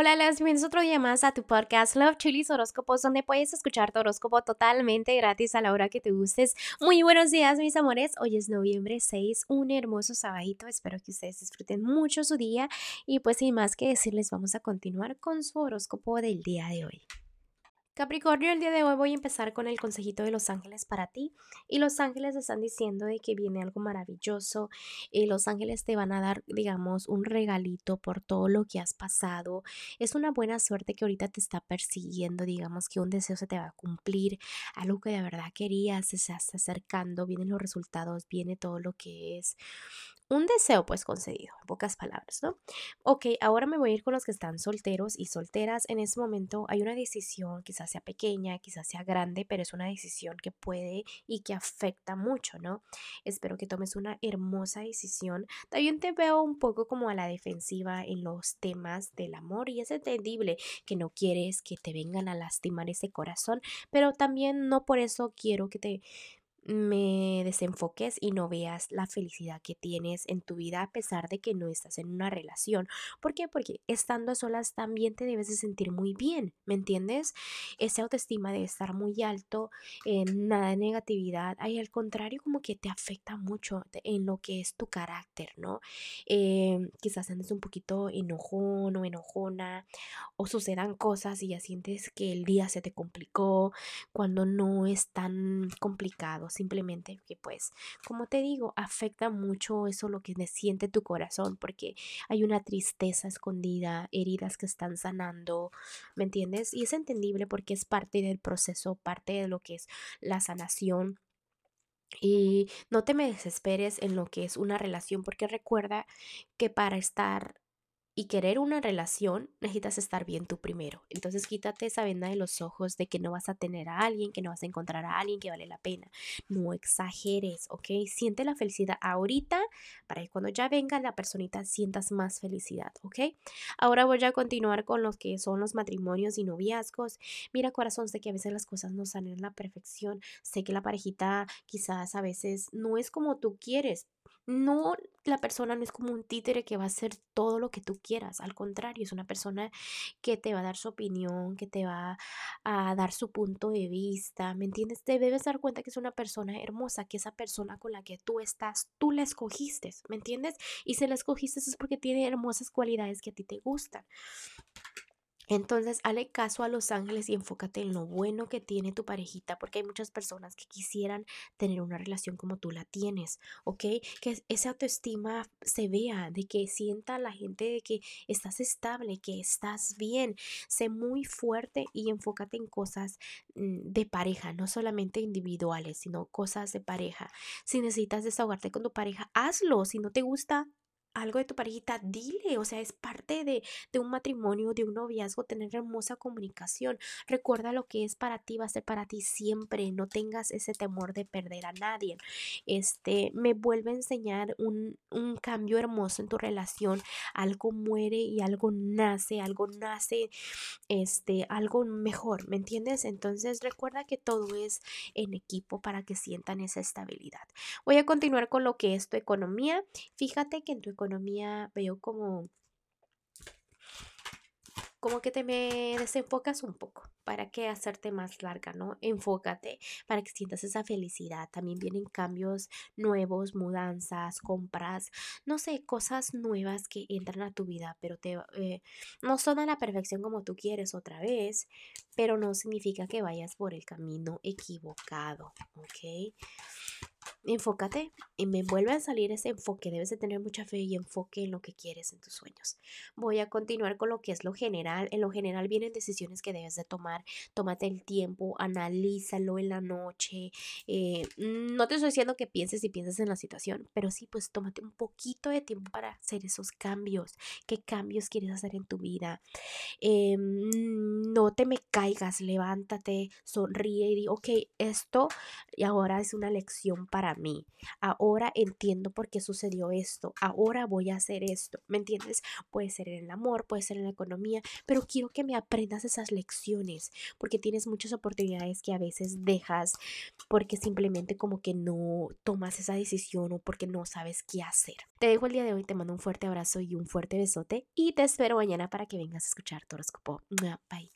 Hola, las bienvenidos otro día más a tu podcast Love Chilis Horóscopos, donde puedes escuchar tu horóscopo totalmente gratis a la hora que te gustes. Muy buenos días, mis amores. Hoy es noviembre 6, un hermoso sabadito. Espero que ustedes disfruten mucho su día. Y pues sin más que decirles, vamos a continuar con su horóscopo del día de hoy. Capricornio, el día de hoy voy a empezar con el consejito de los ángeles para ti. Y los ángeles están diciendo de que viene algo maravilloso. y los ángeles te van a dar, digamos, un regalito por todo lo que has pasado. Es una buena suerte que ahorita te está persiguiendo, digamos, que un deseo se te va a cumplir. Algo que de verdad querías se está acercando. Vienen los resultados, viene todo lo que es un deseo pues concedido, en pocas palabras, ¿no? Ok, ahora me voy a ir con los que están solteros y solteras. En este momento hay una decisión, quizás sea pequeña, quizás sea grande, pero es una decisión que puede y que afecta mucho, ¿no? Espero que tomes una hermosa decisión. También te veo un poco como a la defensiva en los temas del amor y es entendible que no quieres que te vengan a lastimar ese corazón, pero también no por eso quiero que te me desenfoques y no veas la felicidad que tienes en tu vida a pesar de que no estás en una relación. ¿Por qué? Porque estando a solas también te debes de sentir muy bien, ¿me entiendes? Esa autoestima debe estar muy alto, en nada de negatividad, hay al contrario como que te afecta mucho en lo que es tu carácter, ¿no? Em, quizás andes un poquito enojón o enojona o sucedan cosas y ya sientes que el día se te complicó cuando no es tan complicado simplemente que pues, como te digo, afecta mucho eso lo que siente tu corazón, porque hay una tristeza escondida, heridas que están sanando, ¿me entiendes? Y es entendible porque es parte del proceso, parte de lo que es la sanación. Y no te me desesperes en lo que es una relación, porque recuerda que para estar y querer una relación, necesitas estar bien tú primero. Entonces quítate esa venda de los ojos de que no vas a tener a alguien, que no vas a encontrar a alguien que vale la pena. No exageres, ¿ok? Siente la felicidad ahorita para que cuando ya venga la personita sientas más felicidad, ¿ok? Ahora voy a continuar con los que son los matrimonios y noviazgos. Mira, corazón, sé que a veces las cosas no salen a la perfección. Sé que la parejita quizás a veces no es como tú quieres, no, la persona no es como un títere que va a hacer todo lo que tú quieras, al contrario, es una persona que te va a dar su opinión, que te va a dar su punto de vista, ¿me entiendes? Te debes dar cuenta que es una persona hermosa, que esa persona con la que tú estás, tú la escogiste, ¿me entiendes? Y si la escogiste es porque tiene hermosas cualidades que a ti te gustan. Entonces, hale caso a los ángeles y enfócate en lo bueno que tiene tu parejita, porque hay muchas personas que quisieran tener una relación como tú la tienes, ¿ok? Que esa autoestima se vea, de que sienta la gente de que estás estable, que estás bien. Sé muy fuerte y enfócate en cosas mm, de pareja, no solamente individuales, sino cosas de pareja. Si necesitas desahogarte con tu pareja, hazlo. Si no te gusta, algo de tu parejita, dile, o sea, es parte de, de, un matrimonio, de un noviazgo, tener hermosa comunicación. Recuerda lo que es para ti, va a ser para ti siempre, no tengas ese temor de perder a nadie. Este, me vuelve a enseñar un, un cambio hermoso en tu relación, algo muere y algo nace, algo nace, este, algo mejor, ¿me entiendes? Entonces recuerda que todo es en equipo para que sientan esa estabilidad. Voy a continuar con lo que es tu economía. Fíjate que en tu economía veo como como que te me desenfocas un poco para que hacerte más larga, ¿no? Enfócate para que sientas esa felicidad. También vienen cambios nuevos, mudanzas, compras, no sé, cosas nuevas que entran a tu vida, pero te, eh, no son a la perfección como tú quieres otra vez, pero no significa que vayas por el camino equivocado, ¿ok? Enfócate y me vuelve a salir ese enfoque. Debes de tener mucha fe y enfoque en lo que quieres en tus sueños. Voy a continuar con lo que es lo general. En lo general vienen decisiones que debes de tomar. Tómate el tiempo, analízalo en la noche. Eh, no te estoy diciendo que pienses y pienses en la situación, pero sí, pues tómate un poquito de tiempo para hacer esos cambios. ¿Qué cambios quieres hacer en tu vida? Eh, no te me caigas, levántate, sonríe y di, ok, esto y ahora es una lección para mí. Ahora entiendo por qué sucedió esto. Ahora voy a hacer esto. ¿Me entiendes? Puede ser en el amor, puede ser en la economía, pero quiero que me aprendas esas lecciones porque tienes muchas oportunidades que a veces dejas porque simplemente como que no tomas esa decisión o porque no sabes qué hacer. Te dejo el día de hoy, te mando un fuerte abrazo y un fuerte besote y te espero mañana para que vengas a escuchar tu horóscopo. Bye.